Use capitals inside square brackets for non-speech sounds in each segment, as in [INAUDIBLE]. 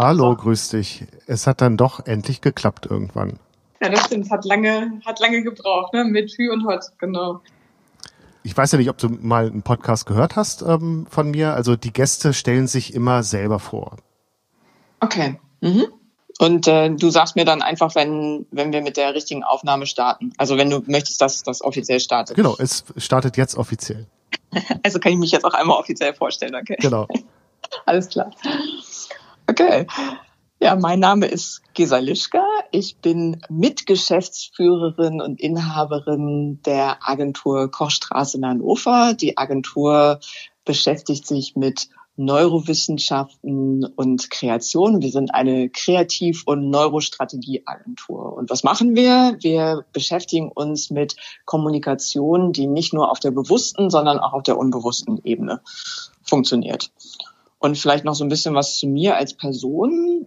Hallo. Grüß dich. Es hat dann doch endlich geklappt irgendwann. Ja, das stimmt. Es hat lange, hat lange gebraucht, ne? Mit Hü und Hot, genau. Ich weiß ja nicht, ob du mal einen Podcast gehört hast ähm, von mir. Also die Gäste stellen sich immer selber vor. Okay. Mhm. Und äh, du sagst mir dann einfach, wenn, wenn wir mit der richtigen Aufnahme starten. Also wenn du möchtest, dass das offiziell startet. Genau, es startet jetzt offiziell. [LAUGHS] Also kann ich mich jetzt auch einmal offiziell vorstellen, okay? Genau. [LAUGHS] Alles klar. Okay. Ja, mein Name ist Gesa Lischka. Ich bin Mitgeschäftsführerin und Inhaberin der Agentur Kochstraße in Hannover. Die Agentur beschäftigt sich mit Neurowissenschaften und Kreation. Wir sind eine Kreativ- und Neurostrategieagentur. Und was machen wir? Wir beschäftigen uns mit Kommunikation, die nicht nur auf der bewussten, sondern auch auf der unbewussten Ebene funktioniert. Und vielleicht noch so ein bisschen was zu mir als Person.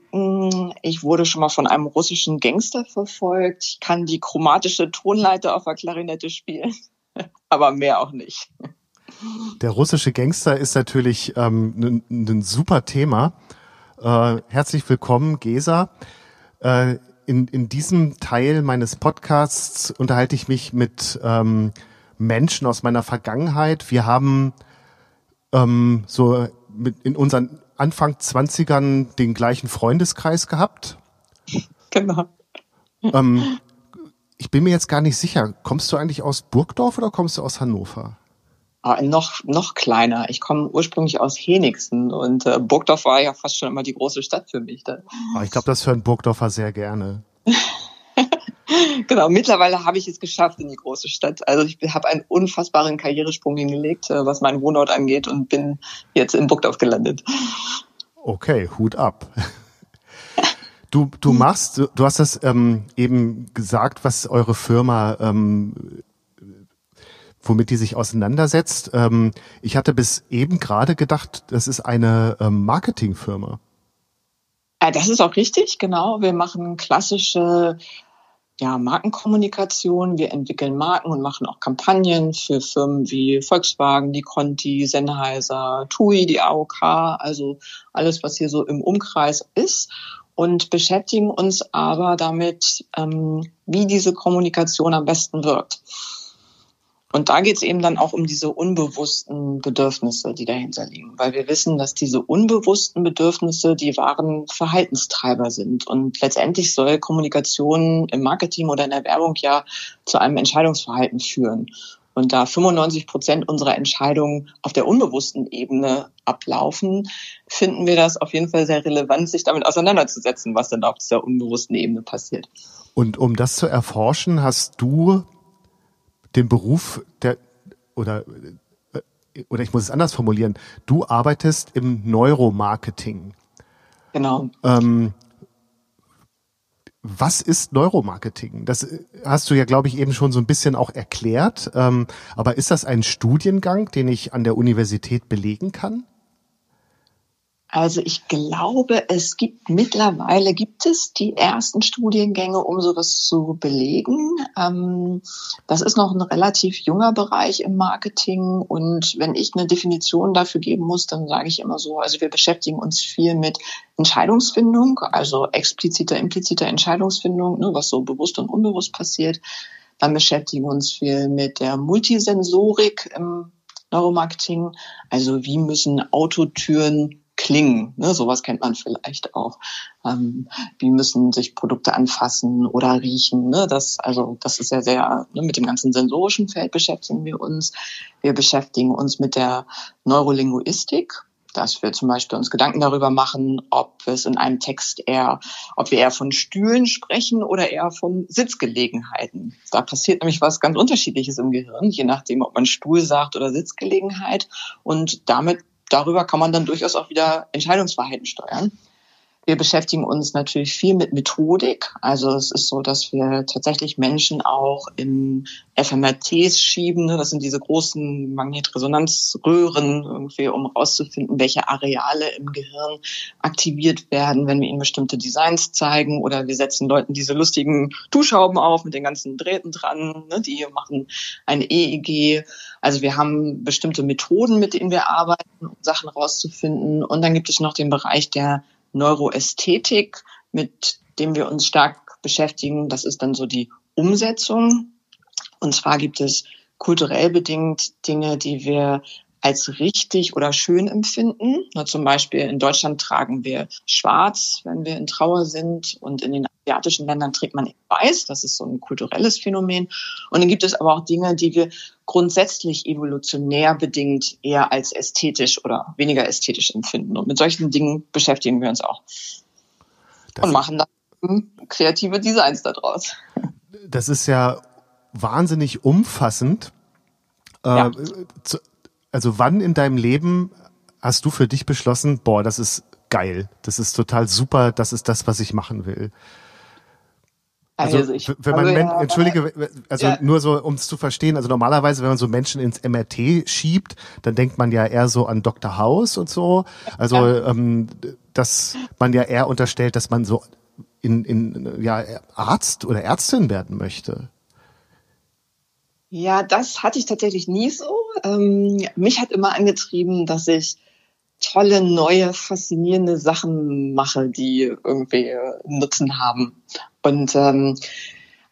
Ich wurde schon mal von einem russischen Gangster verfolgt. Ich kann die chromatische Tonleiter auf der Klarinette spielen, [LAUGHS] aber mehr auch nicht. Der russische Gangster ist natürlich ähm, ein, ein super Thema. Äh, herzlich willkommen, Gesa. Äh, in, in diesem Teil meines Podcasts unterhalte ich mich mit ähm, Menschen aus meiner Vergangenheit. Wir haben ähm, so mit in unseren Anfang 20ern den gleichen Freundeskreis gehabt. Genau. Ähm, ich bin mir jetzt gar nicht sicher. Kommst du eigentlich aus Burgdorf oder kommst du aus Hannover? Ah, noch, noch kleiner. Ich komme ursprünglich aus Henigsen und äh, Burgdorf war ja fast schon immer die große Stadt für mich. Da. Ah, ich glaube, das hören Burgdorfer sehr gerne. [LAUGHS] [LAUGHS] genau, mittlerweile habe ich es geschafft in die große Stadt. Also ich habe einen unfassbaren Karrieresprung hingelegt, äh, was meinen Wohnort angeht und bin jetzt in Burgdorf gelandet. Okay, Hut ab. [LAUGHS] Du, du machst, du, du hast das ähm, eben gesagt, was eure Firma ähm, womit die sich auseinandersetzt. Ähm, ich hatte bis eben gerade gedacht, das ist eine ähm, Marketingfirma. Ja, das ist auch richtig, genau. Wir machen klassische ja, Markenkommunikation. Wir entwickeln Marken und machen auch Kampagnen für Firmen wie Volkswagen, die Conti, Sennheiser, TUI, die AOK, also alles, was hier so im Umkreis ist und beschäftigen uns aber damit, ähm, wie diese Kommunikation am besten wirkt. Und da geht es eben dann auch um diese unbewussten Bedürfnisse, die dahinter liegen, weil wir wissen, dass diese unbewussten Bedürfnisse die wahren Verhaltenstreiber sind. Und letztendlich soll Kommunikation im Marketing oder in der Werbung ja zu einem Entscheidungsverhalten führen. Und da 95 Prozent unserer Entscheidungen auf der unbewussten Ebene ablaufen, finden wir das auf jeden Fall sehr relevant, sich damit auseinanderzusetzen, was denn auf dieser unbewussten Ebene passiert. Und um das zu erforschen, hast du den Beruf der oder äh, oder ich muss es anders formulieren. Du arbeitest im Neuromarketing. Genau. Ähm, was ist Neuromarketing? Das äh, hast du ja, glaube ich, eben schon so ein bisschen auch erklärt. Ähm, aber ist das ein Studiengang, den ich an der Universität belegen kann? Also ich glaube, es gibt mittlerweile gibt es die ersten Studiengänge, um sowas zu belegen. Ähm, das ist noch ein relativ junger Bereich im Marketing und wenn ich eine Definition dafür geben muss, dann sage ich immer so, also wir beschäftigen uns viel mit Entscheidungsfindung, also expliziter, impliziter Entscheidungsfindung, ne, was so bewusst und unbewusst passiert. Dann beschäftigen wir uns viel mit der Multisensorik im Neuromarketing, also wie müssen Autotüren klingen. Ne? Sowas kennt man vielleicht auch. Ähm, wie müssen sich Produkte anfassen oder riechen. Ne? Das, also, das ist ja sehr, ne, mit dem ganzen sensorischen Feld beschäftigen wir uns. Wir beschäftigen uns mit der Neurolinguistik dass wir zum Beispiel uns Gedanken darüber machen, ob es in einem Text eher, ob wir eher von Stühlen sprechen oder eher von Sitzgelegenheiten. Da passiert nämlich was ganz Unterschiedliches im Gehirn, je nachdem, ob man Stuhl sagt oder Sitzgelegenheit. Und damit darüber kann man dann durchaus auch wieder Entscheidungsverhalten steuern. Wir beschäftigen uns natürlich viel mit Methodik. Also es ist so, dass wir tatsächlich Menschen auch in FMRTs schieben. Das sind diese großen Magnetresonanzröhren irgendwie, um herauszufinden, welche Areale im Gehirn aktiviert werden, wenn wir ihnen bestimmte Designs zeigen. Oder wir setzen Leuten diese lustigen Duschhauben auf mit den ganzen Drähten dran. Ne? Die machen ein EEG. Also wir haben bestimmte Methoden, mit denen wir arbeiten, um Sachen herauszufinden. Und dann gibt es noch den Bereich der Neuroästhetik, mit dem wir uns stark beschäftigen. Das ist dann so die Umsetzung. Und zwar gibt es kulturell bedingt Dinge, die wir als richtig oder schön empfinden. Na, zum Beispiel in Deutschland tragen wir schwarz, wenn wir in Trauer sind und in den asiatischen Ländern trägt man weiß. Das ist so ein kulturelles Phänomen. Und dann gibt es aber auch Dinge, die wir grundsätzlich evolutionär bedingt eher als ästhetisch oder weniger ästhetisch empfinden. Und mit solchen Dingen beschäftigen wir uns auch. Das und machen dann kreative Designs daraus. Das ist ja wahnsinnig umfassend. Ja. Äh, also wann in deinem Leben hast du für dich beschlossen, boah, das ist geil, das ist total super, das ist das, was ich machen will? Also, also ich wenn man, ja, entschuldige, also ja. nur so, um es zu verstehen, also normalerweise, wenn man so Menschen ins MRT schiebt, dann denkt man ja eher so an Dr. House und so. Also, ja. ähm, dass man ja eher unterstellt, dass man so in, in ja, Arzt oder Ärztin werden möchte. Ja, das hatte ich tatsächlich nie so. Ähm, mich hat immer angetrieben, dass ich tolle, neue, faszinierende Sachen mache, die irgendwie Nutzen haben. Und ähm,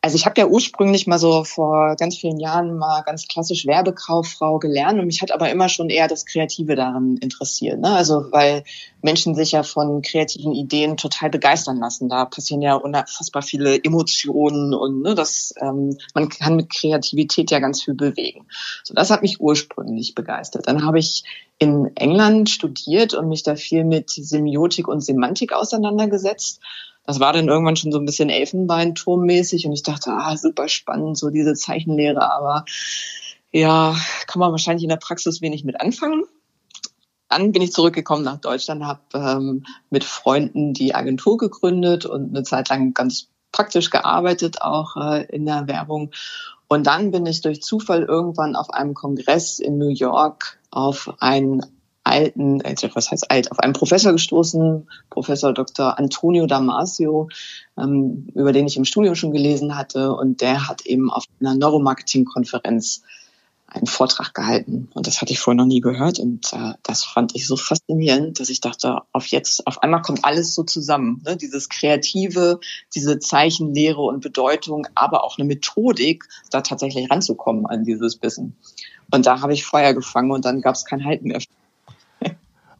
also ich habe ja ursprünglich mal so vor ganz vielen Jahren mal ganz klassisch Werbekauffrau gelernt und mich hat aber immer schon eher das Kreative daran interessiert. Ne? Also weil Menschen sich ja von kreativen Ideen total begeistern lassen. Da passieren ja unfassbar viele Emotionen und ne, das, ähm, man kann mit Kreativität ja ganz viel bewegen. So, das hat mich ursprünglich begeistert. Dann habe ich in England studiert und mich da viel mit Semiotik und Semantik auseinandergesetzt das war dann irgendwann schon so ein bisschen Elfenbeinturmmäßig und ich dachte, ah, super spannend, so diese Zeichenlehre, aber ja, kann man wahrscheinlich in der Praxis wenig mit anfangen. Dann bin ich zurückgekommen nach Deutschland, habe ähm, mit Freunden die Agentur gegründet und eine Zeit lang ganz praktisch gearbeitet, auch äh, in der Werbung. Und dann bin ich durch Zufall irgendwann auf einem Kongress in New York auf ein alten, also was heißt alt, auf einen Professor gestoßen, Professor Dr. Antonio Damasio, ähm, über den ich im Studium schon gelesen hatte. Und der hat eben auf einer Neuromarketing-Konferenz einen Vortrag gehalten. Und das hatte ich vorher noch nie gehört. Und äh, das fand ich so faszinierend, dass ich dachte, auf jetzt, auf einmal kommt alles so zusammen. Ne? Dieses Kreative, diese Zeichenlehre und Bedeutung, aber auch eine Methodik, da tatsächlich ranzukommen an dieses Wissen. Und da habe ich Feuer gefangen und dann gab es kein Halten mehr.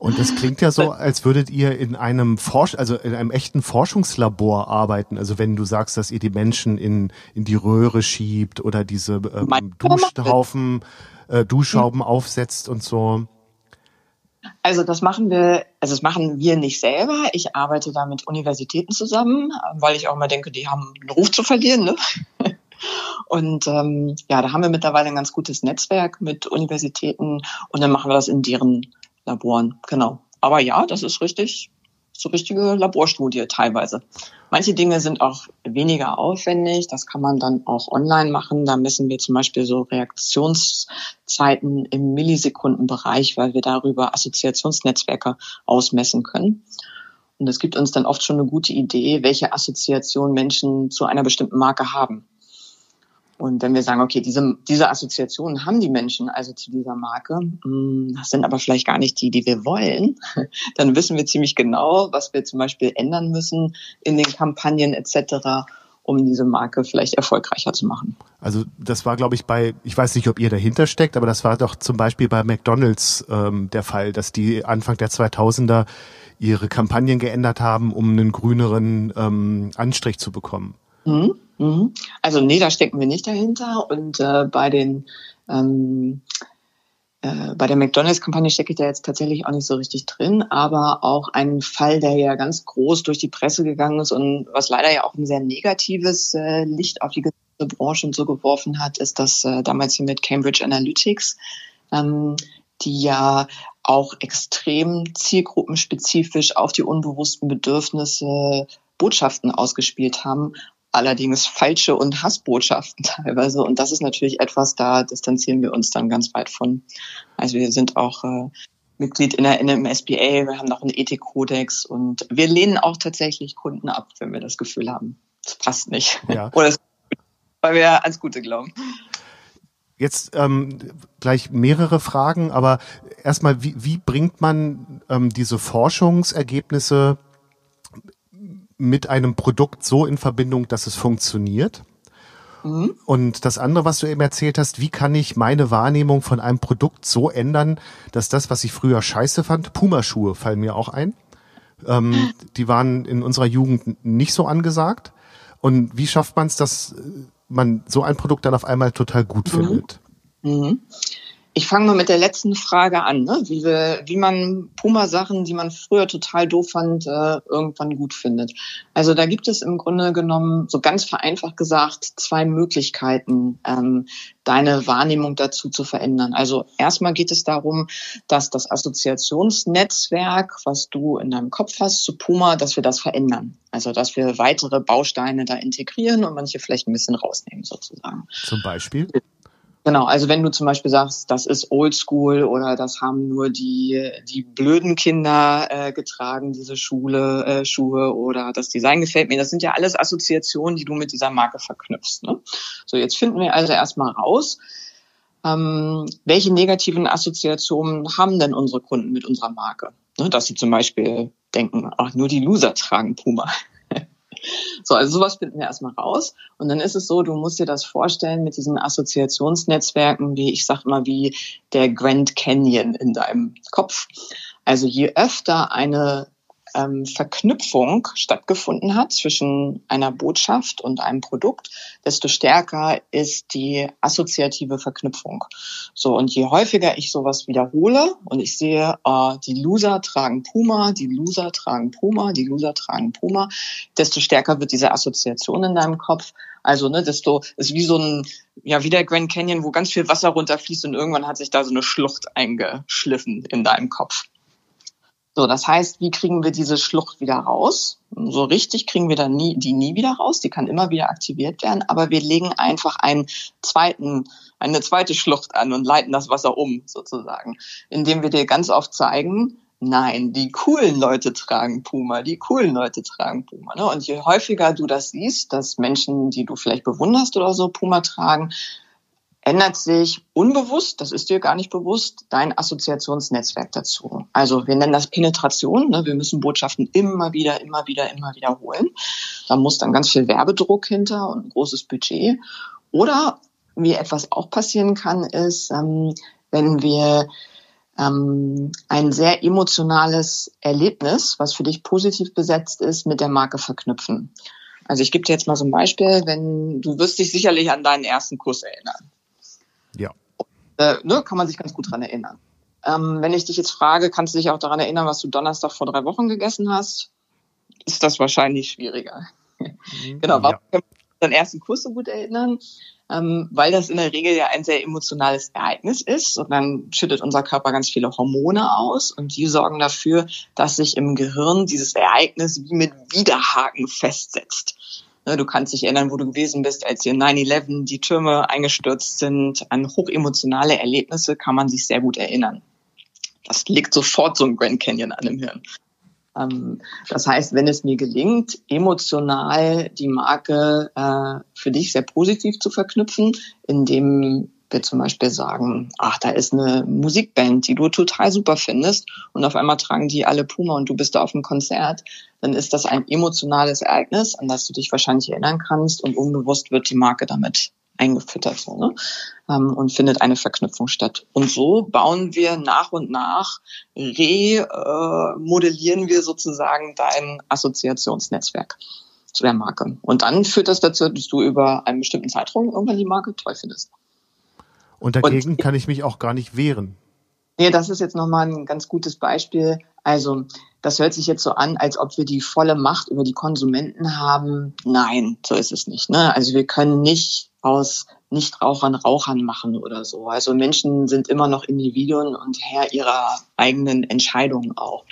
Und es klingt ja so, als würdet ihr in einem Forsch also in einem echten Forschungslabor arbeiten. Also wenn du sagst, dass ihr die Menschen in, in die Röhre schiebt oder diese ähm, Duschhaufen, äh, Duschschrauben mhm. aufsetzt und so. Also das machen wir, also das machen wir nicht selber. Ich arbeite da mit Universitäten zusammen, weil ich auch mal denke, die haben einen Ruf zu verlieren. Ne? [LAUGHS] Und ähm, ja, da haben wir mittlerweile ein ganz gutes Netzwerk mit Universitäten und dann machen wir das in deren Laboren, genau. Aber ja, das ist richtig, so richtige Laborstudie teilweise. Manche Dinge sind auch weniger aufwendig, das kann man dann auch online machen. Da messen wir zum Beispiel so Reaktionszeiten im Millisekundenbereich, weil wir darüber Assoziationsnetzwerke ausmessen können. Und es gibt uns dann oft schon eine gute Idee, welche Assoziation Menschen zu einer bestimmten Marke haben. Und wenn wir sagen, okay, diese, diese Assoziationen haben die Menschen also zu dieser Marke, hm, das sind aber vielleicht gar nicht die, die wir wollen, [LAUGHS] dann wissen wir ziemlich genau, was wir zum Beispiel ändern müssen in den Kampagnen etc., um diese Marke vielleicht erfolgreicher zu machen. Also das war, glaube ich, bei, ich weiß nicht, ob ihr dahinter steckt, aber das war doch zum Beispiel bei McDonald's ähm, der Fall, dass die Anfang der 2000er ihre Kampagnen geändert haben, um einen grüneren ähm, Anstrich zu bekommen. Mhm. Mhm. Also nee, da stecken wir nicht dahinter. Und äh, bei den ähm, äh, bei der McDonalds-Kampagne stecke ich da jetzt tatsächlich auch nicht so richtig drin, aber auch ein Fall, der ja ganz groß durch die Presse gegangen ist und was leider ja auch ein sehr negatives äh, Licht auf die gesamte Branche und so geworfen hat, ist das äh, damals hier mit Cambridge Analytics, ähm, die ja auch extrem zielgruppenspezifisch auf die unbewussten Bedürfnisse Botschaften ausgespielt haben, allerdings falsche und Hassbotschaften [LAUGHS] teilweise. Und das ist natürlich etwas, da distanzieren wir uns dann ganz weit von. Also wir sind auch äh, Mitglied in der NMSBA, wir haben noch einen Ethikkodex und wir lehnen auch tatsächlich Kunden ab, wenn wir das Gefühl haben, das passt nicht. Ja. [LAUGHS] Oder weil wir ans Gute glauben. Jetzt ähm, gleich mehrere Fragen, aber erstmal, wie, wie bringt man ähm, diese Forschungsergebnisse mit einem Produkt so in Verbindung, dass es funktioniert. Mhm. Und das andere, was du eben erzählt hast, wie kann ich meine Wahrnehmung von einem Produkt so ändern, dass das, was ich früher scheiße fand, Pumaschuhe fallen mir auch ein. Ähm, [LAUGHS] die waren in unserer Jugend nicht so angesagt. Und wie schafft man es, dass man so ein Produkt dann auf einmal total gut mhm. findet? Mhm. Ich fange mal mit der letzten Frage an, ne? wie, wir, wie man Puma-Sachen, die man früher total doof fand, äh, irgendwann gut findet. Also da gibt es im Grunde genommen, so ganz vereinfacht gesagt, zwei Möglichkeiten, ähm, deine Wahrnehmung dazu zu verändern. Also erstmal geht es darum, dass das Assoziationsnetzwerk, was du in deinem Kopf hast zu Puma, dass wir das verändern. Also dass wir weitere Bausteine da integrieren und manche vielleicht ein bisschen rausnehmen sozusagen. Zum Beispiel? Genau, also wenn du zum Beispiel sagst, das ist Oldschool oder das haben nur die, die blöden Kinder äh, getragen, diese Schule, äh, Schuhe oder das Design gefällt mir, das sind ja alles Assoziationen, die du mit dieser Marke verknüpfst. Ne? So, jetzt finden wir also erstmal raus, ähm, welche negativen Assoziationen haben denn unsere Kunden mit unserer Marke? Ne, dass sie zum Beispiel denken, ach, nur die Loser tragen Puma. So, also sowas finden wir erstmal raus. Und dann ist es so, du musst dir das vorstellen mit diesen Assoziationsnetzwerken, wie ich sag mal, wie der Grand Canyon in deinem Kopf. Also je öfter eine ähm, Verknüpfung stattgefunden hat zwischen einer Botschaft und einem Produkt, desto stärker ist die assoziative Verknüpfung. So, und je häufiger ich sowas wiederhole und ich sehe, äh, die Loser tragen Puma, die Loser tragen Puma, die Loser tragen Puma, desto stärker wird diese Assoziation in deinem Kopf. Also, ne, desto ist wie so ein, ja, wie der Grand Canyon, wo ganz viel Wasser runterfließt und irgendwann hat sich da so eine Schlucht eingeschliffen in deinem Kopf. So, das heißt, wie kriegen wir diese Schlucht wieder raus? So richtig kriegen wir dann nie, die nie wieder raus. Die kann immer wieder aktiviert werden, aber wir legen einfach einen zweiten, eine zweite Schlucht an und leiten das Wasser um, sozusagen, indem wir dir ganz oft zeigen, nein, die coolen Leute tragen Puma, die coolen Leute tragen Puma. Ne? Und je häufiger du das siehst, dass Menschen, die du vielleicht bewunderst oder so, Puma tragen, ändert sich unbewusst, das ist dir gar nicht bewusst, dein Assoziationsnetzwerk dazu. Also wir nennen das Penetration. Ne? Wir müssen Botschaften immer wieder, immer wieder, immer wiederholen. Da muss dann ganz viel Werbedruck hinter und ein großes Budget. Oder wie etwas auch passieren kann, ist, ähm, wenn wir ähm, ein sehr emotionales Erlebnis, was für dich positiv besetzt ist, mit der Marke verknüpfen. Also ich gebe dir jetzt mal so ein Beispiel, wenn du wirst dich sicherlich an deinen ersten Kurs erinnern. Äh, ne, kann man sich ganz gut dran erinnern. Ähm, wenn ich dich jetzt frage, kannst du dich auch daran erinnern, was du Donnerstag vor drei Wochen gegessen hast? Ist das wahrscheinlich schwieriger. Mhm, genau, warum können wir deinen ersten Kurs so gut erinnern? Ähm, weil das in der Regel ja ein sehr emotionales Ereignis ist und dann schüttet unser Körper ganz viele Hormone aus und die sorgen dafür, dass sich im Gehirn dieses Ereignis wie mit Widerhaken festsetzt. Ne, du kannst dich erinnern, wo du gewesen bist, als hier 9-11 die Türme eingestürzt sind. An hochemotionale Erlebnisse kann man sich sehr gut erinnern. Das liegt sofort so ein Grand Canyon an dem Hirn. Ähm, das heißt, wenn es mir gelingt, emotional die Marke äh, für dich sehr positiv zu verknüpfen, indem wir zum Beispiel sagen, ach, da ist eine Musikband, die du total super findest und auf einmal tragen die alle Puma und du bist da auf dem Konzert, dann ist das ein emotionales Ereignis, an das du dich wahrscheinlich erinnern kannst und unbewusst wird die Marke damit eingefüttert so, ne? Ähm, und findet eine Verknüpfung statt. Und so bauen wir nach und nach, remodellieren äh, wir sozusagen dein Assoziationsnetzwerk zu der Marke. Und dann führt das dazu, dass du über einen bestimmten Zeitraum irgendwann die Marke toll findest. Und dagegen und, kann ich mich auch gar nicht wehren. Nee, das ist jetzt nochmal ein ganz gutes Beispiel. Also, das hört sich jetzt so an, als ob wir die volle Macht über die Konsumenten haben. Nein, so ist es nicht. Ne? Also wir können nicht aus Nichtrauchern Rauchern machen oder so. Also Menschen sind immer noch Individuen und Herr ihrer eigenen Entscheidungen auch.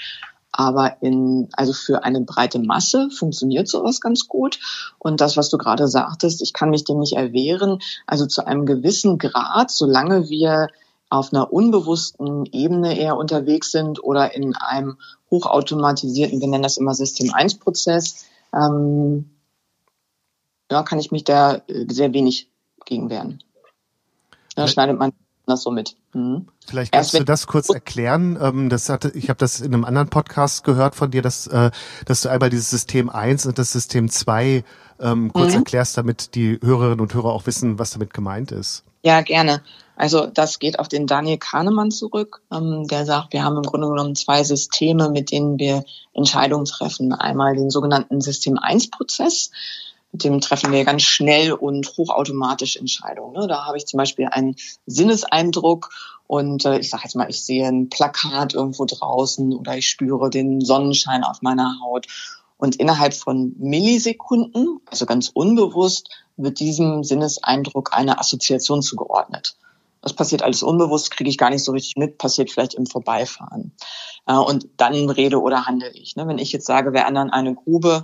Aber in, also für eine breite Masse funktioniert sowas ganz gut. Und das, was du gerade sagtest, ich kann mich dem nicht erwehren. Also zu einem gewissen Grad, solange wir auf einer unbewussten Ebene eher unterwegs sind oder in einem hochautomatisierten, wir nennen das immer System 1 Prozess, ähm, ja, kann ich mich da äh, sehr wenig gegen wehren. Da schneidet man das so mit. Mhm. Vielleicht kannst du das kurz erklären. Ähm, das hatte, ich habe das in einem anderen Podcast gehört von dir, dass, äh, dass du einmal dieses System 1 und das System 2 ähm, kurz mhm. erklärst, damit die Hörerinnen und Hörer auch wissen, was damit gemeint ist. Ja, gerne. Also das geht auf den Daniel Kahnemann zurück, ähm, der sagt, wir haben im Grunde genommen zwei Systeme, mit denen wir Entscheidungen treffen. Einmal den sogenannten System-1-Prozess, mit dem treffen wir ganz schnell und hochautomatisch Entscheidungen. Ne? Da habe ich zum Beispiel einen Sinneseindruck und äh, ich sage jetzt mal, ich sehe ein Plakat irgendwo draußen oder ich spüre den Sonnenschein auf meiner Haut. Und innerhalb von Millisekunden, also ganz unbewusst, wird diesem Sinneseindruck eine Assoziation zugeordnet. Das passiert alles unbewusst, kriege ich gar nicht so richtig mit, passiert vielleicht im Vorbeifahren. Äh, und dann rede oder handle ich. Ne? Wenn ich jetzt sage, wir ändern eine Grube,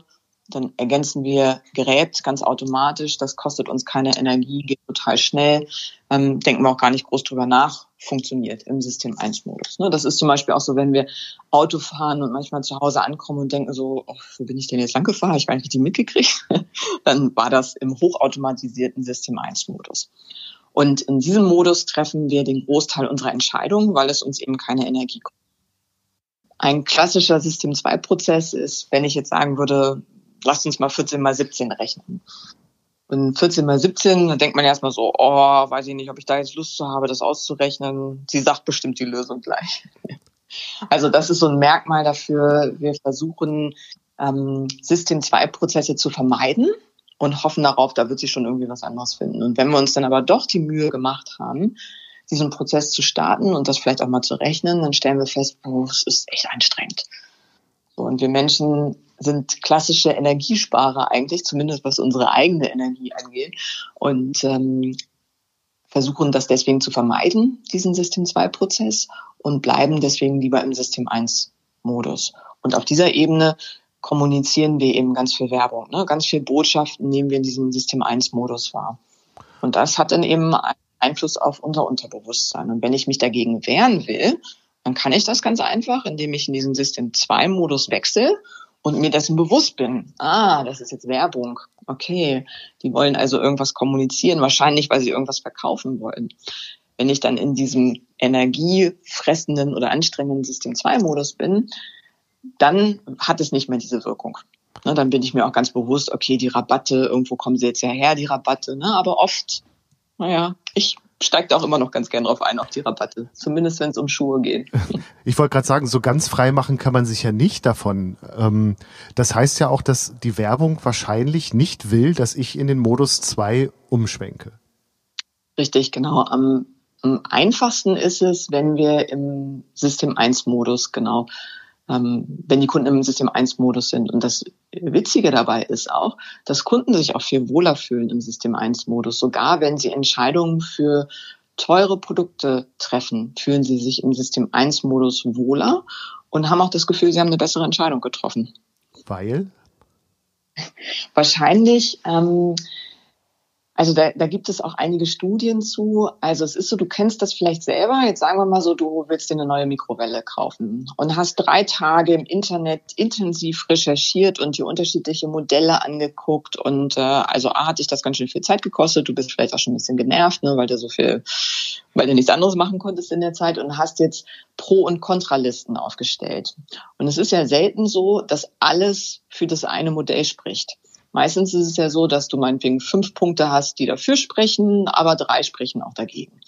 dann ergänzen wir Gerät ganz automatisch. Das kostet uns keine Energie, geht total schnell. Ähm, denken wir auch gar nicht groß drüber nach, funktioniert im System 1-Modus. Ne? Das ist zum Beispiel auch so, wenn wir Auto fahren und manchmal zu Hause ankommen und denken so, oh, wo bin ich denn jetzt lang gefahren? Habe ich gar nicht richtig mitgekriegt. [LAUGHS] dann war das im hochautomatisierten System 1-Modus. Und in diesem Modus treffen wir den Großteil unserer Entscheidungen, weil es uns eben keine Energie kostet. Ein klassischer System-2-Prozess ist, wenn ich jetzt sagen würde, lasst uns mal 14 mal 17 rechnen. Und 14 mal 17, da denkt man erstmal so, oh, weiß ich nicht, ob ich da jetzt Lust zu habe, das auszurechnen. Sie sagt bestimmt die Lösung gleich. [LAUGHS] Also das ist so ein Merkmal dafür. Wir versuchen, ähm, System-2-Prozesse zu vermeiden und hoffen darauf, da wird sich schon irgendwie was anderes finden. Und wenn wir uns dann aber doch die Mühe gemacht haben, diesen Prozess zu starten und das vielleicht auch mal zu rechnen, dann stellen wir fest, oh, es ist echt anstrengend. So, und wir Menschen sind klassische Energiesparer eigentlich, zumindest was unsere eigene Energie angeht. Und ähm, versuchen das deswegen zu vermeiden, diesen System-2-Prozess, und bleiben deswegen lieber im System-1-Modus. Und auf dieser Ebene kommunizieren wir eben ganz viel Werbung. Ne? Ganz viel Botschaften nehmen wir in diesem System-1-Modus wahr. Und das hat dann eben Einfluss auf unser Unterbewusstsein. Und wenn ich mich dagegen wehren will, dann kann ich das ganz einfach, indem ich in diesen System 2 Modus wechsle und mir dessen bewusst bin. Ah, das ist jetzt Werbung. Okay, die wollen also irgendwas kommunizieren, wahrscheinlich, weil sie irgendwas verkaufen wollen. Wenn ich dann in diesem energiefressenden oder anstrengenden System 2 Modus bin, dann hat es nicht mehr diese Wirkung. Ne, dann bin ich mir auch ganz bewusst, okay, die Rabatte, irgendwo kommen sie jetzt ja her, die Rabatte, ne? aber oft, naja, ich steigt auch immer noch ganz gern drauf ein, auf die Rabatte. Zumindest wenn es um Schuhe geht. [LAUGHS] Ich wollte gerade sagen, so ganz frei machen kann man sich ja nicht davon. Ähm, das heißt ja auch, dass die Werbung wahrscheinlich nicht will, dass ich in den Modus 2 umschwenke. Richtig, genau. Am, am einfachsten ist es, wenn wir im System 1 Modus genau wenn die Kunden im System 1 Modus sind. Und das Witzige dabei ist auch, dass Kunden sich auch viel wohler fühlen im System 1 Modus. Sogar wenn sie Entscheidungen für teure Produkte treffen, fühlen sie sich im System 1 Modus wohler und haben auch das Gefühl, sie haben eine bessere Entscheidung getroffen. Weil? Wahrscheinlich, ähm, also da, da gibt es auch einige Studien zu. Also es ist so, du kennst das vielleicht selber. Jetzt sagen wir mal so, du willst dir eine neue Mikrowelle kaufen und hast drei Tage im Internet intensiv recherchiert und dir unterschiedliche Modelle angeguckt. Und äh, also A hat dich das ganz schön viel Zeit gekostet. Du bist vielleicht auch schon ein bisschen genervt, ne, weil du so viel, weil du nichts anderes machen konntest in der Zeit und hast jetzt Pro- und Kontralisten aufgestellt. Und es ist ja selten so, dass alles für das eine Modell spricht. Meistens ist es ja so, dass du meinetwegen fünf Punkte hast, die dafür sprechen, aber drei sprechen auch dagegen.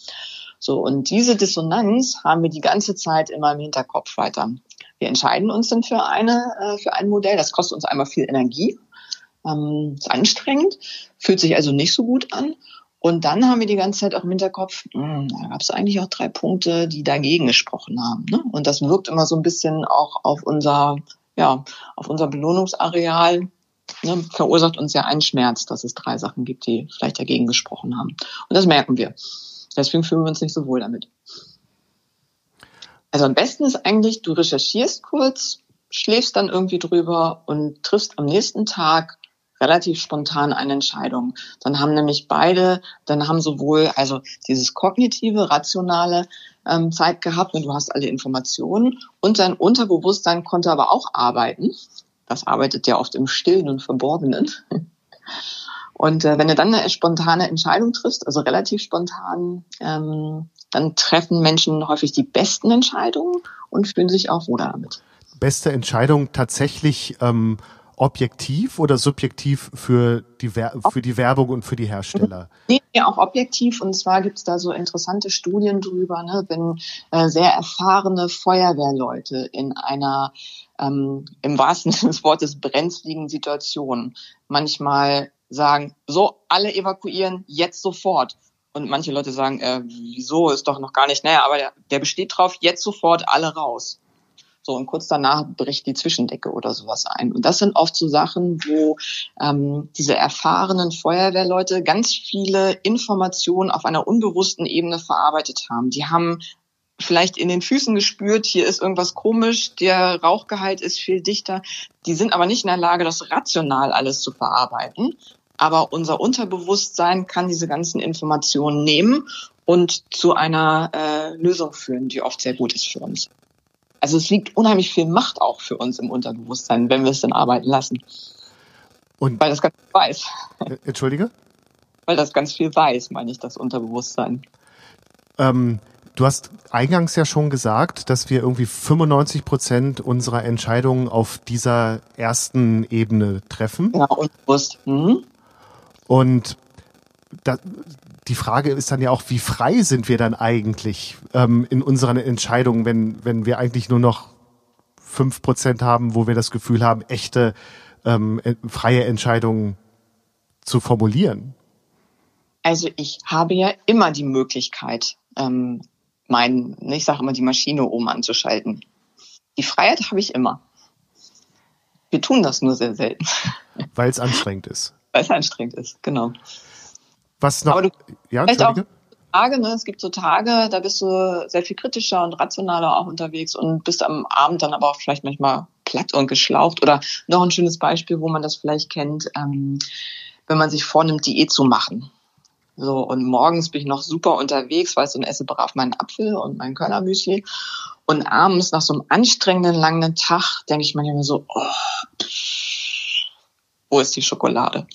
So, und diese Dissonanz haben wir die ganze Zeit immer im Hinterkopf weiter. Wir entscheiden uns dann für eine, äh, für ein Modell. Das kostet uns einmal viel Energie. Ähm, ist anstrengend, fühlt sich also nicht so gut an. Und dann haben wir die ganze Zeit auch im Hinterkopf, mh, hm, da gab es eigentlich auch drei Punkte, die dagegen gesprochen haben. Ne? Und das wirkt immer so ein bisschen auch auf unser, ja, auf unser Belohnungsareal ne, verursacht uns ja einen Schmerz, dass es drei Sachen gibt, die vielleicht dagegen gesprochen haben. Und das merken wir. Deswegen fühlen wir uns nicht so wohl damit. Also am besten ist eigentlich, du recherchierst kurz, schläfst dann irgendwie drüber und triffst am nächsten Tag relativ spontan eine Entscheidung. Dann haben nämlich beide, dann haben sowohl also dieses kognitive, rationale ähm, Zeit gehabt und du hast alle Informationen und dein Unterbewusstsein konnte aber auch arbeiten das arbeitet ja oft im Stillen und Verborgenen. Und äh, wenn du dann eine spontane Entscheidung triffst, also relativ spontan, ähm, dann treffen Menschen häufig die besten Entscheidungen und fühlen sich auch wohler damit. Beste Entscheidung tatsächlich ähm, objektiv oder subjektiv für die, für die Werbung und für die Hersteller? Nee, auch objektiv. Und zwar gibt es da so interessante Studien drüber, ne, wenn äh, sehr erfahrene Feuerwehrleute in einer ähm, im wahrsten Sinne des Wortes brenzligen Situation manchmal sagen, so, alle evakuieren jetzt sofort. Und manche Leute sagen, äh, wieso, ist doch noch gar nicht, naja, aber der, der besteht drauf, jetzt sofort alle raus. So, und kurz danach bricht die Zwischendecke oder sowas ein. Und das sind oft so Sachen, wo ähm, diese erfahrenen Feuerwehrleute ganz viele Informationen auf einer unbewussten Ebene verarbeitet haben. Die haben vielleicht in den Füßen gespürt, hier ist irgendwas komisch, der Rauchgehalt ist viel dichter. Die sind aber nicht in der Lage, das rational alles zu verarbeiten. Aber unser Unterbewusstsein kann diese ganzen Informationen nehmen und zu einer äh, Lösung führen, die oft sehr gut ist für uns. Also es liegt unheimlich viel Macht auch für uns im Unterbewusstsein, wenn wir es dann arbeiten lassen. Und Weil das ganz viel weiß. Äh, entschuldige? Weil das ganz viel weiß, meine ich, das Unterbewusstsein. Ähm, du hast eingangs ja schon gesagt, dass wir irgendwie 95 Prozent unserer Entscheidungen auf dieser ersten Ebene treffen. Ja, unbewusst. Mhm. Und da, die Frage ist dann ja auch, wie frei sind wir dann eigentlich ähm, in unseren Entscheidungen, wenn, wenn wir eigentlich nur noch fünf Prozent haben, wo wir das Gefühl haben, echte ähm, freie Entscheidungen zu formulieren? Also ich habe ja immer die Möglichkeit, ähm, mein, ich sage immer, die Maschine oben anzuschalten. Die Freiheit habe ich immer. Wir tun das nur sehr selten. Weil es anstrengend ist. Weil es anstrengend ist, genau. Was noch? Aber du, ja, auch Tage, ne? Es gibt so Tage, da bist du sehr viel kritischer und rationaler auch unterwegs und bist am Abend dann aber auch vielleicht manchmal platt und geschlaucht. Oder noch ein schönes Beispiel, wo man das vielleicht kennt, ähm, wenn man sich vornimmt, Diät zu machen. So, und morgens bin ich noch super unterwegs, weißt du, und esse brav meinen Apfel und mein Körnermüsli. Und abends, nach so einem anstrengenden, langen Tag, denke ich manchmal so, oh, wo ist die Schokolade?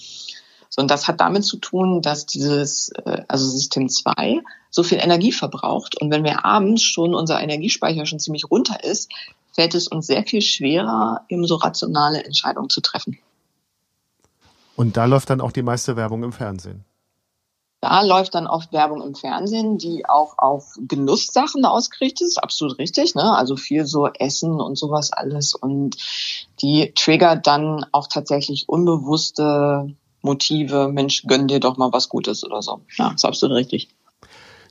So, und das hat damit zu tun, dass dieses, äh, also System 2 so viel Energie verbraucht. Und wenn wir abends schon unser Energiespeicher schon ziemlich runter ist, fällt es uns sehr viel schwerer, eben so rationale Entscheidungen zu treffen. Und da läuft dann auch die meiste Werbung im Fernsehen. Da läuft dann oft Werbung im Fernsehen, die auch auf Genusssachen ausgerichtet ist, absolut richtig, ne? Also viel so Essen und sowas alles. Und die triggert dann auch tatsächlich unbewusste Motive, Mensch, gönn dir doch mal was Gutes oder so. Ja, ist absolut richtig.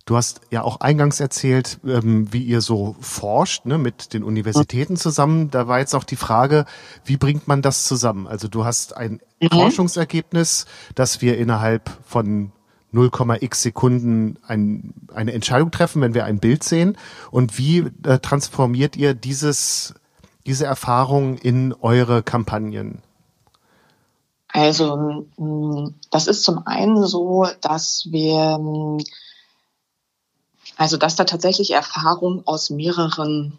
Du hast ja auch eingangs erzählt, ähm, wie ihr so forscht, ne, mit den Universitäten zusammen. Da war jetzt auch die Frage, wie bringt man das zusammen? Also du hast ein mhm. Forschungsergebnis, dass wir innerhalb von 0,x Sekunden ein, eine Entscheidung treffen, wenn wir ein Bild sehen. Und wie äh, transformiert ihr dieses, diese Erfahrung in eure Kampagnen? Also mm, das ist zum einen so, dass wir, mm, also dass da tatsächlich Erfahrung aus mehreren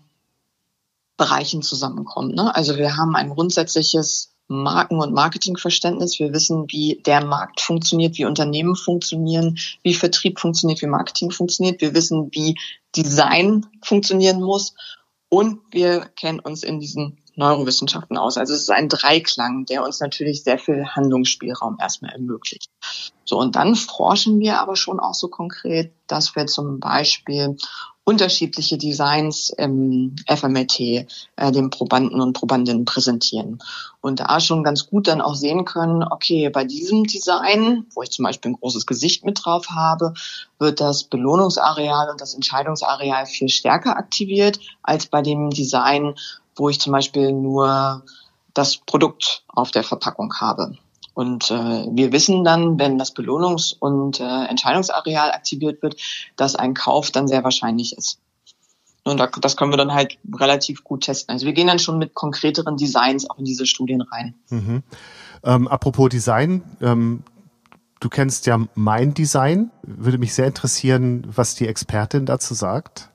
Bereichen zusammenkommt. Ne? Also wir haben ein grundsätzliches Marken- und Marketingverständnis. Wir wissen, wie der Markt funktioniert, wie Unternehmen funktionieren, wie Vertrieb funktioniert, wie Marketing funktioniert. Wir wissen, wie Design funktionieren muss. Und wir kennen uns in diesen Neurowissenschaften aus. Also es ist ein Dreiklang, der uns natürlich sehr viel Handlungsspielraum erstmal ermöglicht. So, und dann forschen wir aber schon auch so konkret, dass wir zum Beispiel unterschiedliche Designs im FMLT äh, den Probanden und Probandinnen präsentieren. Und da schon ganz gut dann auch sehen können, okay, bei diesem Design, wo ich zum Beispiel ein großes Gesicht mit drauf habe, wird das Belohnungsareal und das Entscheidungsareal viel stärker aktiviert als bei dem Design, wo ich zum Beispiel nur das Produkt auf der Verpackung habe. Und äh, wir wissen dann, wenn das Belohnungs- und äh, Entscheidungsareal aktiviert wird, dass ein Kauf dann sehr wahrscheinlich ist. Und da, das können wir dann halt relativ gut testen. Also wir gehen dann schon mit konkreteren Designs auch in diese Studien rein. Mhm. Ähm, apropos Design, ähm, du kennst ja mein Design. Würde mich sehr interessieren, was die Expertin dazu sagt.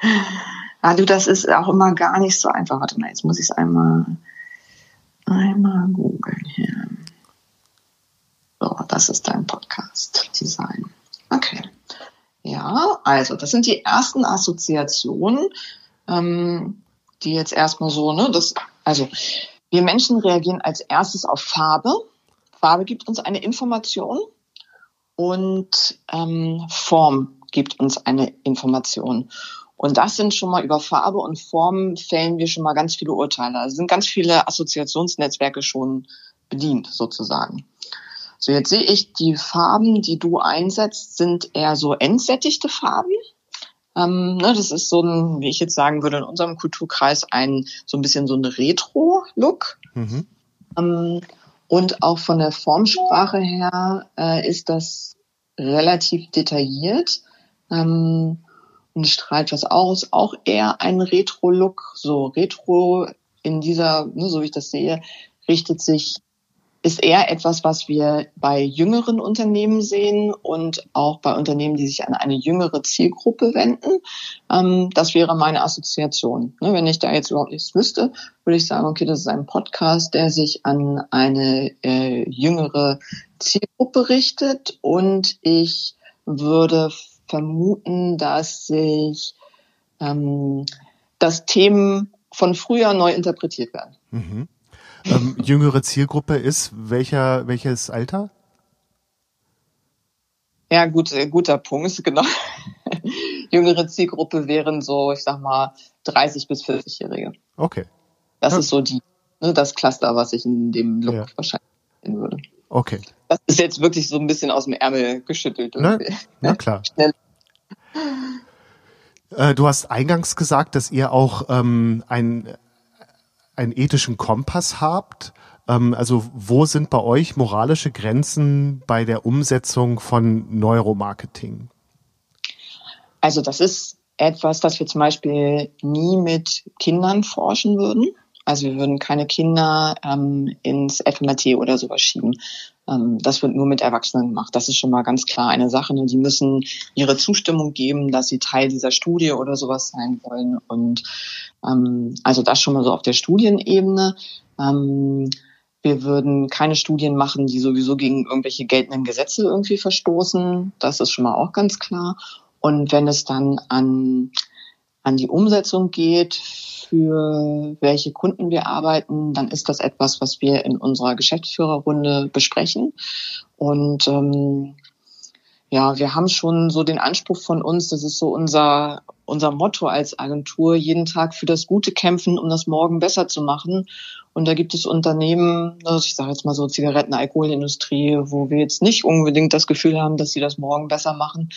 [LAUGHS] Ah, du, das ist auch immer gar nicht so einfach. Warte mal, jetzt muss ich es einmal, einmal googeln hier. So, das ist dein Podcast Design. Okay. Ja, Ja, also das sind die ersten Assoziationen, ähm, die jetzt erstmal so, ne, das, also wir Menschen reagieren als erstes auf Farbe. Farbe gibt uns eine Information und ähm, Form gibt uns eine Information. Und das sind schon mal über Farbe und Form fällen wir schon mal ganz viele Urteile. Also sind ganz viele Assoziationsnetzwerke schon bedient sozusagen. So, jetzt sehe ich, die Farben, die du einsetzt, sind eher so entsättigte Farben. Ähm, ne, das ist so ein, wie ich jetzt sagen würde, in unserem Kulturkreis ein so ein bisschen so ein Retro-Look. Mhm. Ähm, und auch von der Formsprache her äh, ist das relativ detailliert ähm, strahlt was aus. Auch eher ein Retro-Look. So Retro in dieser, ne, so wie ich das sehe, richtet sich ist eher etwas, was wir bei jüngeren Unternehmen sehen und auch bei Unternehmen, die sich an eine jüngere Zielgruppe wenden. Ähm, das wäre meine Assoziation. Ne, wenn ich da jetzt überhaupt nichts wüsste, würde ich sagen, okay, das ist ein Podcast, der sich an eine äh, jüngere Zielgruppe richtet und ich würde vermuten, dass sich ähm, dass Themen von früher neu interpretiert werden. Mhm ähm, jüngere Zielgruppe ist welcher, welches Alter? Ja, gut, äh, guter Punkt, [LAUGHS] genau. Jüngere Zielgruppe wären so, ich sag mal, 30 bis 40-Jährige. Okay. Das ja. ist so die, ne, das Cluster, was ich in dem Look ja. wahrscheinlich sehen würde. Okay. Das ist jetzt wirklich so ein bisschen aus dem Ärmel geschüttelt. Na, na klar. [LAUGHS] Schnell. Äh, du hast eingangs gesagt, dass ihr auch ähm, ein einen ethischen Kompass habt? Ähm, also wo sind bei euch moralische Grenzen bei der Umsetzung von Neuromarketing? Also das ist etwas, das wir zum Beispiel nie mit Kindern forschen würden. Also wir würden keine Kinder ähm, ins FMRT oder sowas schieben. Ähm, das wird nur mit Erwachsenen gemacht. Das ist schon mal ganz klar eine Sache. Ne? Die müssen ihre Zustimmung geben, dass sie Teil dieser Studie oder sowas sein wollen. Und ähm, also das schon mal so auf der Studienebene. Ähm, wir würden keine Studien machen, die sowieso gegen irgendwelche geltenden Gesetze irgendwie verstoßen. Das ist schon mal auch ganz klar. Und wenn es dann an, an die Umsetzung geht, für welche Kunden wir arbeiten, dann ist das etwas, was wir in unserer Geschäftsführerrunde besprechen. Und ähm, ja, wir haben schon so den Anspruch von uns, das ist so unser, unser Motto als Agentur, jeden Tag für das Gute kämpfen, um das morgen besser zu machen. Und da gibt es Unternehmen, also ich sage jetzt mal so Zigaretten, Alkoholindustrie, wo wir jetzt nicht unbedingt das Gefühl haben, dass sie das morgen besser machen.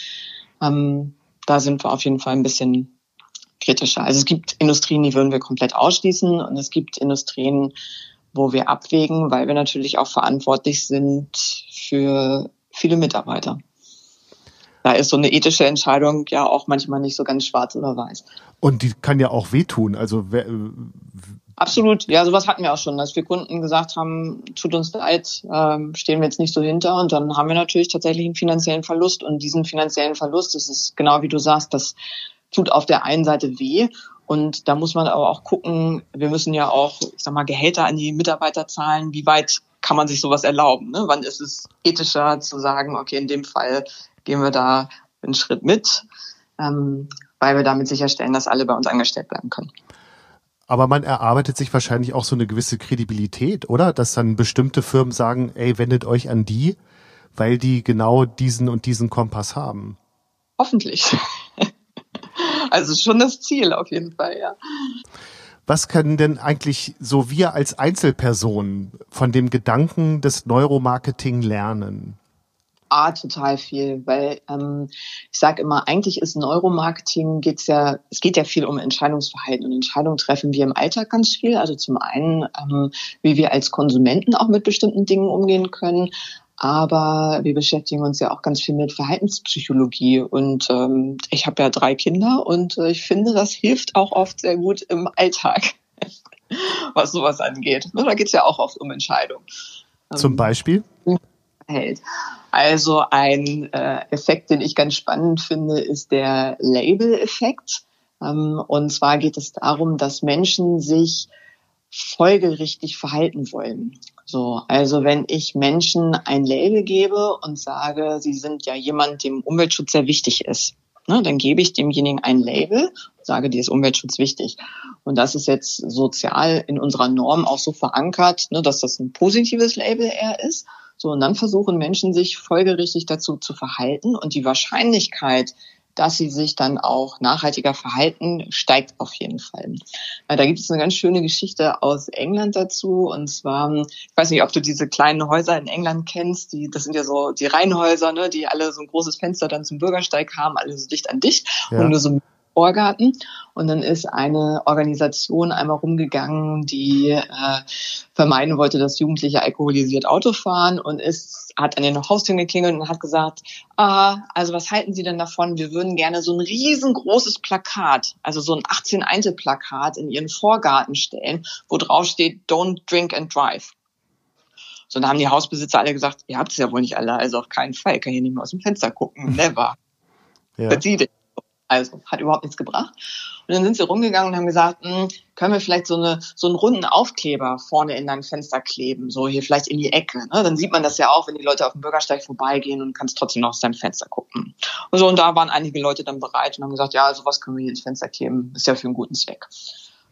Ähm, da sind wir auf jeden Fall ein bisschen kritischer. Also es gibt Industrien, die würden wir komplett ausschließen und es gibt Industrien, wo wir abwägen, weil wir natürlich auch verantwortlich sind für viele Mitarbeiter. Da ist so eine ethische Entscheidung ja auch manchmal nicht so ganz schwarz oder weiß. Und die kann ja auch wehtun. Also wer, Absolut, ja, sowas hatten wir auch schon, dass wir Kunden gesagt haben, tut uns leid, ähm, stehen wir jetzt nicht so hinter und dann haben wir natürlich tatsächlich einen finanziellen Verlust und diesen finanziellen Verlust, das ist genau wie du sagst, das tut auf der einen Seite weh. Und da muss man aber auch gucken, wir müssen ja auch, ich sag mal, Gehälter an die Mitarbeiter zahlen. Wie weit kann man sich sowas erlauben? Ne? Wann ist es ethischer zu sagen, okay, in dem Fall gehen wir da einen Schritt mit, ähm, weil wir damit sicherstellen, dass alle bei uns angestellt bleiben können. Aber man erarbeitet sich wahrscheinlich auch so eine gewisse Kredibilität, oder? Dass dann bestimmte Firmen sagen, ey, wendet euch an die, weil die genau diesen und diesen Kompass haben. Hoffentlich. Also schon das Ziel auf jeden Fall, ja. Was können denn eigentlich so wir als Einzelpersonen von dem Gedanken des Neuromarketing lernen? Ah, total viel, weil ähm, ich sage immer, eigentlich ist Neuromarketing geht's ja, es geht ja viel um Entscheidungsverhalten und Entscheidungen treffen wir im Alltag ganz viel. Also zum einen, ähm, wie wir als Konsumenten auch mit bestimmten Dingen umgehen können, aber wir beschäftigen uns ja auch ganz viel mit Verhaltenspsychologie. Und ähm, ich habe ja drei Kinder und äh, ich finde, das hilft auch oft sehr gut im Alltag, [LAUGHS] was sowas angeht. Da geht es ja auch oft um Entscheidungen. Zum ähm, Beispiel? Also ein äh, Effekt, den ich ganz spannend finde, ist der Label-Effekt. Ähm, und zwar geht es darum, dass Menschen sich folgerichtig verhalten wollen. So, also wenn ich Menschen ein Label gebe und sage, sie sind ja jemand, dem Umweltschutz sehr wichtig ist, Ne, dann gebe ich demjenigen ein Label, sage, dir ist Umweltschutz wichtig. Und das ist jetzt sozial in unserer Norm auch so verankert, ne, dass das ein positives Label eher ist. So, und dann versuchen Menschen sich folgerichtig dazu zu verhalten und die Wahrscheinlichkeit, dass sie sich dann auch nachhaltiger verhalten, steigt auf jeden Fall. Da gibt es eine ganz schöne Geschichte aus England dazu. Und zwar, ich weiß nicht, ob du diese kleinen Häuser in England kennst, die, das sind ja so die Reihenhäuser, ne, die alle so ein großes Fenster dann zum Bürgersteig haben, alle so dicht an dicht ja. und nur so Vorgarten. Und dann ist eine Organisation einmal rumgegangen, die äh, vermeiden wollte, dass Jugendliche alkoholisiert Auto fahren und ist, hat an den Haustüren geklingelt und hat gesagt, ah, also was halten Sie denn davon? Wir würden gerne so ein riesengroßes Plakat, also so ein 18 Eintel Plakat in Ihren Vorgarten stellen, wo drauf steht, don't drink and drive. So, dann haben die Hausbesitzer alle gesagt, ihr habt es ja wohl nicht alle, also auf keinen Fall, kann hier nicht mehr aus dem Fenster gucken, never. Ja. Das sieht also hat überhaupt nichts gebracht. Und dann sind sie rumgegangen und haben gesagt, hm, können wir vielleicht so, eine, so einen runden Aufkleber vorne in dein Fenster kleben, so hier vielleicht in die Ecke. Ne? Dann sieht man das ja auch, wenn die Leute auf dem Bürgersteig vorbeigehen und kannst trotzdem noch aus deinem Fenster gucken. Und so, und da waren einige Leute dann bereit und haben gesagt, ja, sowas können wir hier ins Fenster kleben, ist ja für einen guten Zweck.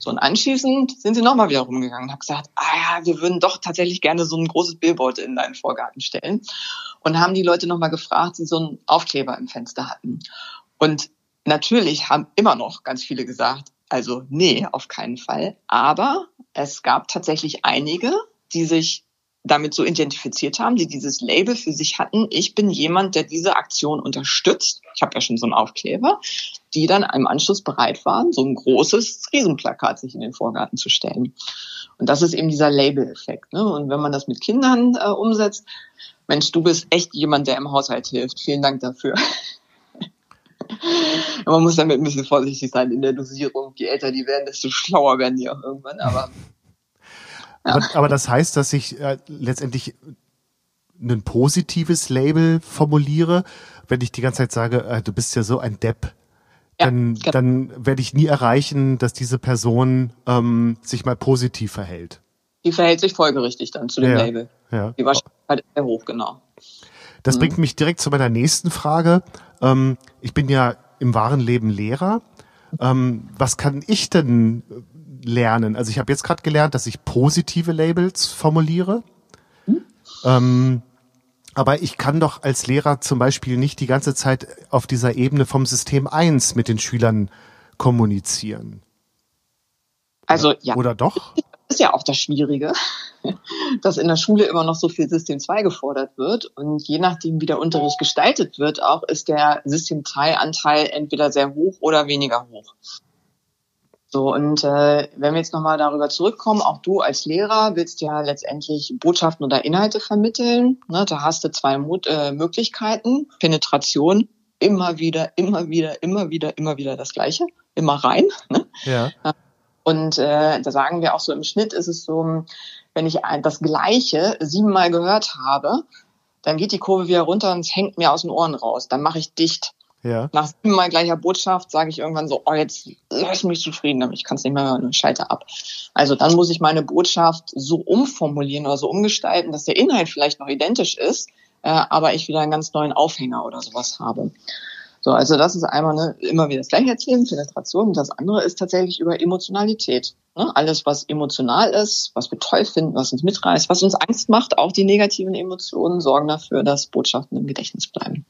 So, und anschließend sind sie nochmal wieder rumgegangen und haben gesagt, ah ja, wir würden doch tatsächlich gerne so ein großes Billboard in deinen Vorgarten stellen. Und haben die Leute nochmal gefragt, die so einen Aufkleber im Fenster hatten. Und Natürlich haben immer noch ganz viele gesagt, also nee, auf keinen Fall. Aber es gab tatsächlich einige, die sich damit so identifiziert haben, die dieses Label für sich hatten. Ich bin jemand, der diese Aktion unterstützt. Ich habe ja schon so einen Aufkleber, die dann im Anschluss bereit waren, so ein großes Riesenplakat sich in den Vorgarten zu stellen. Und das ist eben dieser Label-Effekt. Ne? Und wenn man das mit Kindern äh, umsetzt, Mensch, du bist echt jemand, der im Haushalt hilft. Vielen Dank dafür. [LAUGHS] Man muss damit ein bisschen vorsichtig sein in der Dosierung. Je älter die werden, desto schlauer werden die auch irgendwann. Aber, ja. [LAUGHS] aber, aber das heißt, dass ich äh, letztendlich ein positives Label formuliere, wenn ich die ganze Zeit sage, äh, du bist ja so ein Depp. Dann, ja, genau. dann werde ich nie erreichen, dass diese Person ähm, sich mal positiv verhält. Die verhält sich folgerichtig dann zu dem ja, Label. Ja. Die Wahrscheinlichkeit ist sehr hoch, genau. Das mhm. bringt mich direkt zu meiner nächsten Frage. Ähm, ich bin ja im wahren Leben Lehrer. Ähm, was kann ich denn lernen? Also ich habe jetzt gerade gelernt, dass ich positive Labels formuliere. Mhm. Ähm, aber ich kann doch als Lehrer zum Beispiel nicht die ganze Zeit auf dieser Ebene vom System 1 mit den Schülern kommunizieren. Also ja. Oder doch? Ist ja auch das Schwierige, [LAUGHS] dass in der Schule immer noch so viel System 2 gefordert wird. Und je nachdem, wie der Unterricht gestaltet wird, auch ist der System 2 Anteil entweder sehr hoch oder weniger hoch. So, und äh, wenn wir jetzt nochmal darüber zurückkommen, auch du als Lehrer willst ja letztendlich Botschaften oder Inhalte vermitteln. Ne, da hast du zwei Mo äh, Möglichkeiten. Penetration, immer wieder, immer wieder, immer wieder, immer wieder das Gleiche, immer rein. Ne? Ja. Und äh, da sagen wir auch so im Schnitt ist es so, wenn ich das Gleiche siebenmal gehört habe, dann geht die Kurve wieder runter und es hängt mir aus den Ohren raus. Dann mache ich dicht. Ja. Nach siebenmal gleicher Botschaft sage ich irgendwann so, oh, jetzt lass mich zufrieden damit, ich kann es nicht mehr hören, schalte ab. Also dann muss ich meine Botschaft so umformulieren oder so umgestalten, dass der Inhalt vielleicht noch identisch ist, äh, aber ich wieder einen ganz neuen Aufhänger oder sowas habe. So, also das ist einmal ne, immer wieder das gleiche erzählen, Penetration. Und das andere ist tatsächlich über Emotionalität. Ne? Alles, was emotional ist, was wir toll finden, was uns mitreißt, was uns Angst macht, auch die negativen Emotionen sorgen dafür, dass Botschaften im Gedächtnis bleiben.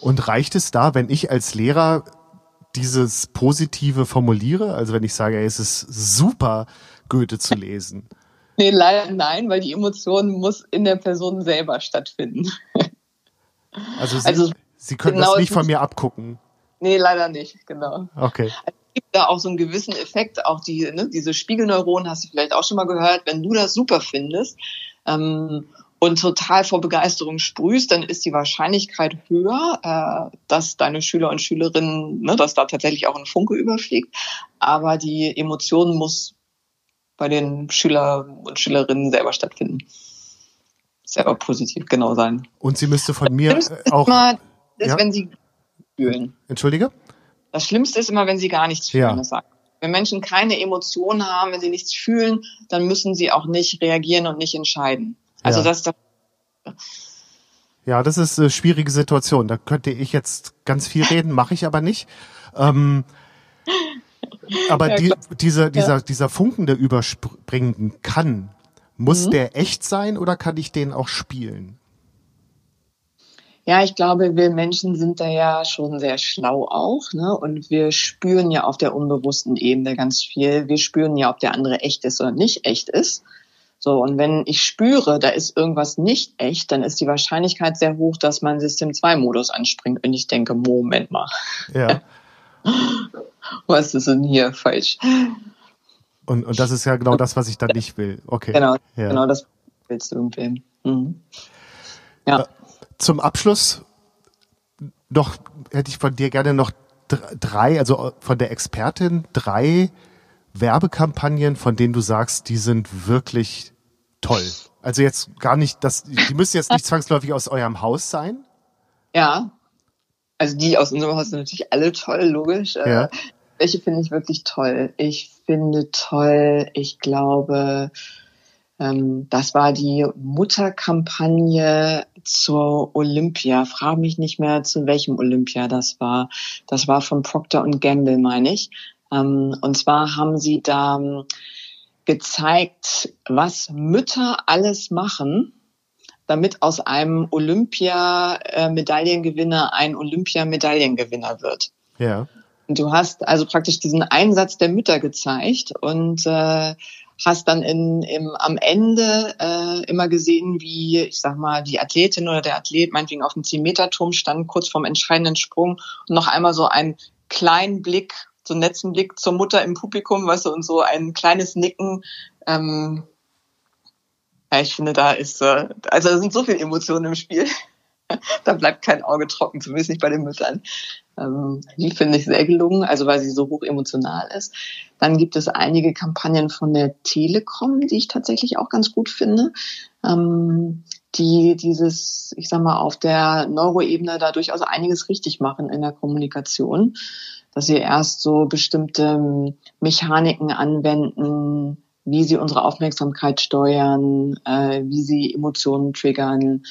Und reicht es da, wenn ich als Lehrer dieses Positive formuliere? Also wenn ich sage, ey, es ist super, Goethe zu lesen. Nee, leider nein, weil die Emotion muss in der Person selber stattfinden. Also, also Sie können genau das nicht von mir abgucken. Nee, leider nicht, genau. Okay. Also es gibt da auch so einen gewissen Effekt, auch die, ne, diese Spiegelneuronen hast du vielleicht auch schon mal gehört, wenn du das super findest ähm, und total vor Begeisterung sprühst, dann ist die Wahrscheinlichkeit höher, äh, dass deine Schüler und Schülerinnen, ne, dass da tatsächlich auch ein Funke überfliegt. Aber die Emotion muss bei den Schüler und Schülerinnen selber stattfinden. Selber positiv genau sein. Und sie müsste von mir auch ist, ja. wenn sie fühlen. Entschuldige? Das Schlimmste ist immer, wenn sie gar nichts fühlen. Ja. Wenn Menschen keine Emotionen haben, wenn sie nichts fühlen, dann müssen sie auch nicht reagieren und nicht entscheiden. Also ja. das ist Ja, das ist eine schwierige Situation. Da könnte ich jetzt ganz viel reden, mache ich aber nicht. Ähm, [LAUGHS] aber Ja, die, dieser, dieser, dieser Funken, der überspringen kann, muss Mhm. der echt sein oder kann ich den auch spielen? Ja, ich glaube, wir Menschen sind da ja schon sehr schlau auch, ne? Und wir spüren ja auf der unbewussten Ebene ganz viel. Wir spüren ja, ob der andere echt ist oder nicht echt ist. So, und wenn ich spüre, da ist irgendwas nicht echt, dann ist die Wahrscheinlichkeit sehr hoch, dass mein System 2 Modus anspringt und ich denke, Moment mal, Ja. [LAUGHS] was ist denn hier falsch? Und, und das ist ja genau das, was ich dann nicht will. Okay. Genau, Ja. genau das willst du irgendwie. Mhm. Ja. Zum Abschluss noch hätte ich von dir gerne noch dr- drei, also von der Expertin drei Werbekampagnen, von denen du sagst, die sind wirklich toll. Also jetzt gar nicht, das, die müssen jetzt nicht [LAUGHS] zwangsläufig aus eurem Haus sein. Ja. Also die aus unserem Haus sind natürlich alle toll, logisch. Äh, Ja. Welche finde ich wirklich toll? Ich finde toll, ich glaube, ähm, das war die Mutterkampagne zur Olympia. Frage mich nicht mehr, zu welchem Olympia das war. Das war von Procter Gamble, meine ich. Ähm, und zwar haben sie da ähm, gezeigt, was Mütter alles machen, damit aus einem Olympia-Medaillengewinner ein Olympia-Medaillengewinner wird. Ja. Du hast also praktisch diesen Einsatz der Mütter gezeigt und äh, hast dann in, im, am Ende äh, immer gesehen, wie, ich sag mal, die Athletin oder der Athlet meinetwegen auf dem 10-Meter-Turm stand, kurz vorm entscheidenden Sprung und noch einmal so einen kleinen Blick, so einen letzten Blick zur Mutter im Publikum, weißt du, und so ein kleines Nicken. Ähm, ja, ich finde, da ist, äh, also da sind so viele Emotionen im Spiel. [LAUGHS] da bleibt kein Auge trocken, zumindest nicht bei den Müttern. Ähm, die finde ich sehr gelungen, also weil sie so hoch emotional ist. Dann gibt es einige Kampagnen von der Telekom, die ich tatsächlich auch ganz gut finde, ähm, die dieses, ich sag mal, auf der Neuroebene da durchaus einiges richtig machen in der Kommunikation, dass sie erst so bestimmte ähm, Mechaniken anwenden, wie sie unsere Aufmerksamkeit steuern, äh, wie sie Emotionen triggern.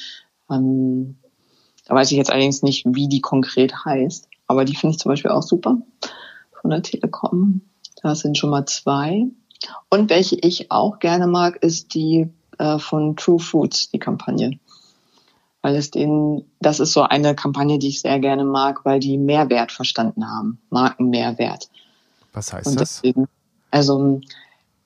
Da weiß ich jetzt allerdings nicht, wie die konkret heißt, aber die finde ich zum Beispiel auch super von der Telekom. Das sind schon mal zwei. Und welche ich auch gerne mag, ist die äh, von True Foods, die Kampagne. Weil es denen, das ist so eine Kampagne, die ich sehr gerne mag, weil die Mehrwert verstanden haben. Markenmehrwert. Was heißt Und das? deswegen, also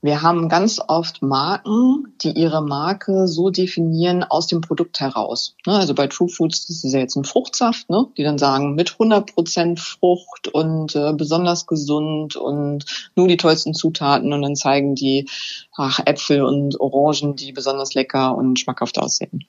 wir haben ganz oft Marken, die ihre Marke so definieren aus dem Produkt heraus. Ne, Also bei True Foods, das ist ja jetzt ein Fruchtsaft, ne? die dann sagen mit 100% Frucht und äh, besonders gesund und nur die tollsten Zutaten und dann zeigen die ach, Äpfel und Orangen, die besonders lecker und schmackhaft aussehen.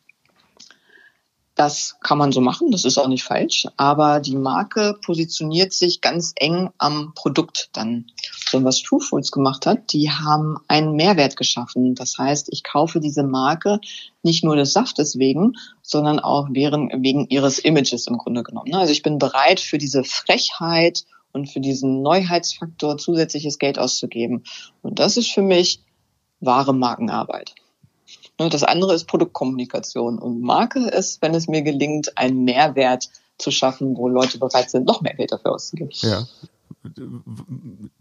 Das kann man so machen, das ist auch nicht falsch, aber die Marke positioniert sich ganz eng am Produkt dann. Was True Foods gemacht hat, die haben einen Mehrwert geschaffen. Das heißt, ich kaufe diese Marke nicht nur des Saftes wegen, sondern auch wegen, wegen ihres Images im Grunde genommen. Also ich bin bereit für diese Frechheit und für diesen Neuheitsfaktor zusätzliches Geld auszugeben. Und das ist für mich wahre Markenarbeit. Ne, Das andere ist Produktkommunikation und Marke ist, wenn es mir gelingt, einen Mehrwert zu schaffen, wo Leute bereit sind, noch mehr Geld dafür auszugeben. Ja.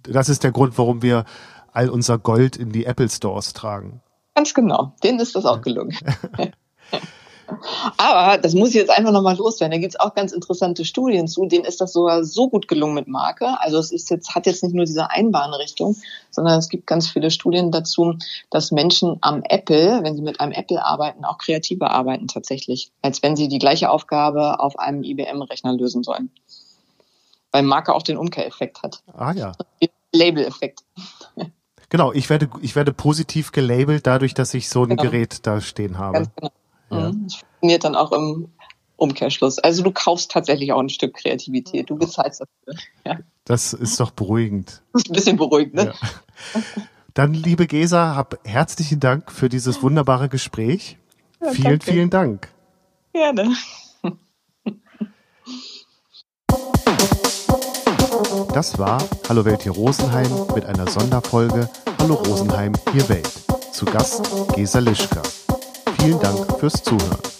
Das ist der Grund, warum wir all unser Gold in die Apple Stores tragen. Ganz genau. Denen ist das auch gelungen. [LAUGHS] [LAUGHS] Aber das muss ich jetzt einfach nochmal loswerden. Da gibt es auch ganz interessante Studien zu. Denen ist das sogar so gut gelungen mit Marke. Also es ist jetzt, hat jetzt nicht nur diese Einbahnrichtung, sondern es gibt ganz viele Studien dazu, dass Menschen am Apple, wenn sie mit einem Apple arbeiten, auch kreativer arbeiten tatsächlich, als wenn sie die gleiche Aufgabe auf einem IBM-Rechner lösen sollen. Weil Marke auch den Umkehreffekt hat. Ah ja. Label-Effekt. Genau, ich werde, ich werde positiv gelabelt dadurch, dass ich so ein Genau. Gerät da stehen habe. Ganz genau. Ja. Mhm. Das funktioniert dann auch im Umkehrschluss. Also du kaufst tatsächlich auch ein Stück Kreativität. Du bezahlst dafür. [LAUGHS] Ja. Das ist doch beruhigend. Das ist ein bisschen beruhigend, ne? Ja. Dann, liebe Gesa, hab herzlichen Dank für dieses wunderbare Gespräch. vielen, danke. vielen Dank. Gerne. [LAUGHS] Das war Hallo Welt hier Rosenheim mit einer Sonderfolge Hallo Rosenheim hier Welt. Zu Gast Gesa Lischka. Vielen Dank fürs Zuhören.